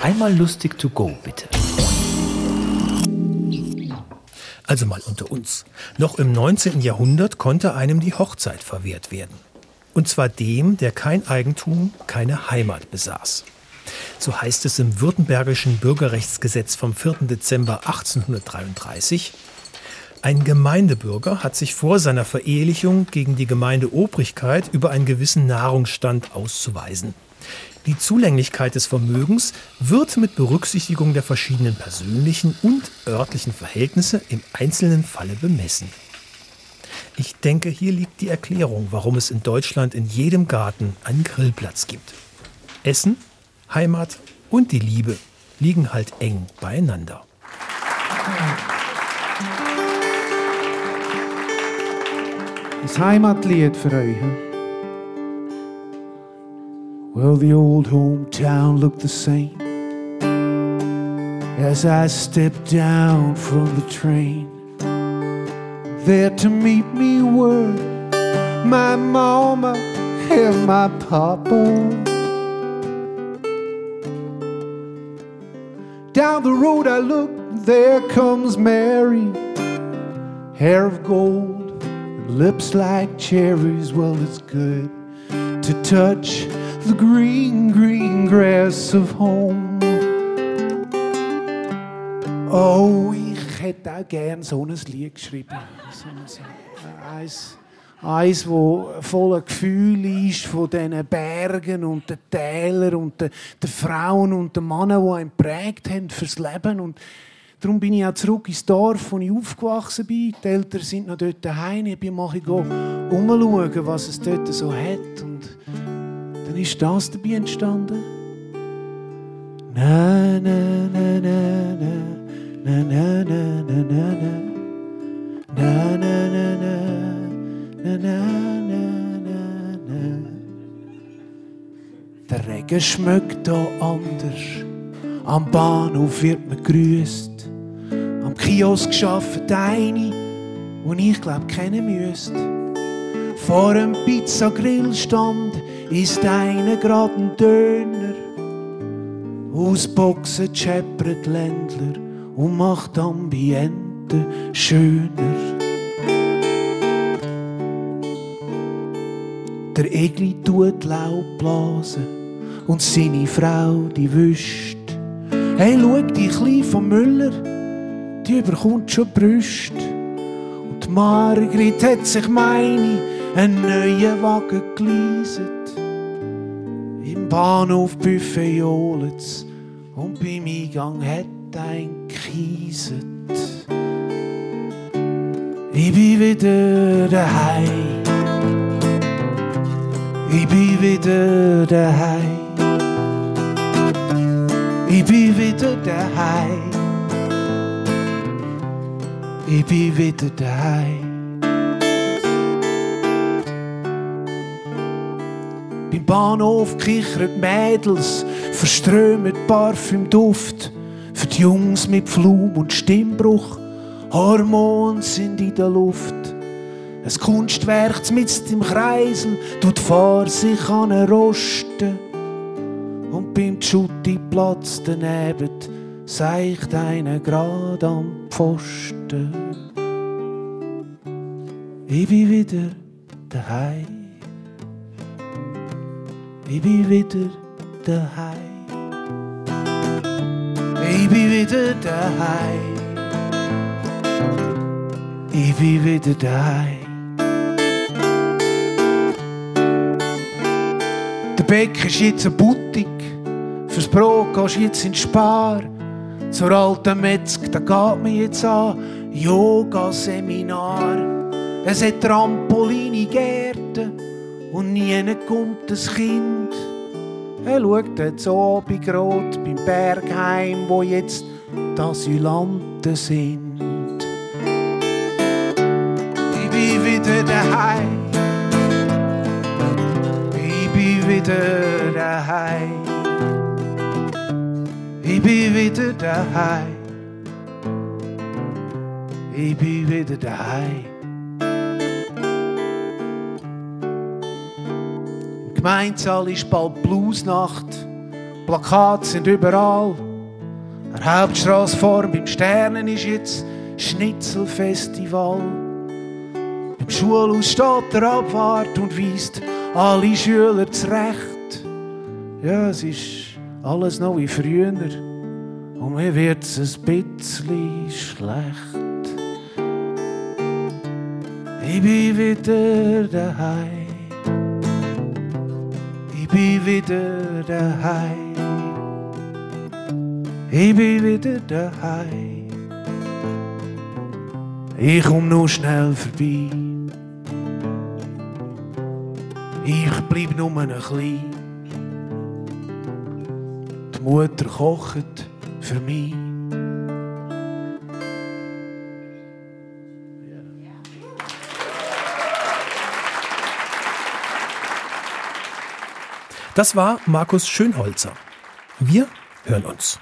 Einmal lustig to go, bitte. Also mal unter uns. Noch im 19. Jahrhundert konnte einem die Hochzeit verwehrt werden. Und zwar dem, der kein Eigentum, keine Heimat besaß. So heißt es im Württembergischen Bürgerrechtsgesetz vom 4. Dezember 1833. Ein Gemeindebürger hat sich vor seiner Verehelichung gegen die Gemeindeobrigkeit über einen gewissen Nahrungsstand auszuweisen. Die Zulänglichkeit des Vermögens wird mit Berücksichtigung der verschiedenen persönlichen und örtlichen Verhältnisse im einzelnen Falle bemessen. Ich denke, hier liegt die Erklärung, warum es in Deutschland in jedem Garten einen Grillplatz gibt. Essen, Heimat und die Liebe liegen halt eng beieinander. Das Heimatlied für euch. Well, the old hometown looked the same as I stepped down from the train. There to meet me were my mama and my papa. Down the road I look, there comes Mary, hair of gold, and lips like cherries. Well, it's good to touch the green, green grass of home. Oh, ich hätte auch gern so ein Lied geschrieben. So ein, eins, eins, wo voller Gefühl ist von diesen Bergen und den Tälern und den, den Frauen und den Männern, die einen prägt haben fürs Leben. Und darum bin ich auch zurück ins Dorf, wo ich aufgewachsen bin. Die Eltern sind noch dort daheim. Ich bin mal umschauen, was es dort so hat. Und dann ist das dabei entstanden. Na, na, na, na, na, na, na, na, na, na, na. Na, na, na, na, na, na, na, na, na. Der Regen schmeckt da anders. Am Bahnhof wird man grüßt. Am Kiosk geschafft eine, die ich glaub kennen müsste. Vor einem Pizzagrillstand ist einer grad ein Döner. Aus Boxen scheppert Ländler und macht Ambiente schöner. Der Egli tut Laub blasen und seine Frau die wischt. Hey, schau, die Kleine vom Müller, die überkommt schon Brüste. Und Margrit hat sich meine einen neuen Wagen geleaset. Bahnhof Buffet johlt's und beim Eingang hat ein gekieset. Ich bin wieder daheim. Ich bin wieder daheim. Ich bin wieder daheim. Ich bin wieder daheim. Beim Bahnhof kichern Mädels, verströmen Parfümduft. Für die Jungs mit Flum und Stimmbruch, Hormone sind in der Luft. Ein Kunstwerk mit im Kreisel tut vor sich an rosten. Und beim Schuttiplatz daneben seicht einer grad am Pfosten. Ich bin wieder daheim. Bin wieder daheim. Bin wieder daheim. Ich bin wieder daheim. Der Bäck ist jetzt eine Boutique. Fürs Brot gehst du jetzt in Spar. Zur alten Metzg, da geht mir jetzt an. Yoga-Seminar. Es hat Trampoline, Gärten und nie kommt ein Kind. Er schaut jetzt Abend rot beim Bergheim, wo jetzt die Asylanten sind. Ich bin wieder daheim. Ich bin wieder daheim. Ich bin wieder daheim. Ich bin wieder daheim. Gemeinsaal ist bald Bluesnacht Plakate sind überall. Der Hauptstrasse vorn beim Sternen ist jetzt Schnitzelfestival. Im Schulhaus steht der Abwart und weist alle Schüler zurecht. Ja, es ist alles noch wie früher und mir wird es ein bisschen schlecht. Ich bin wieder daheim. Bin wieder daheim. Ich bin wieder daheim. Ich komm nur schnell vorbei. Ich bleib nur ein klein. Die Mutter kocht für mich. Das war Markus Schönholzer. Wir hören uns.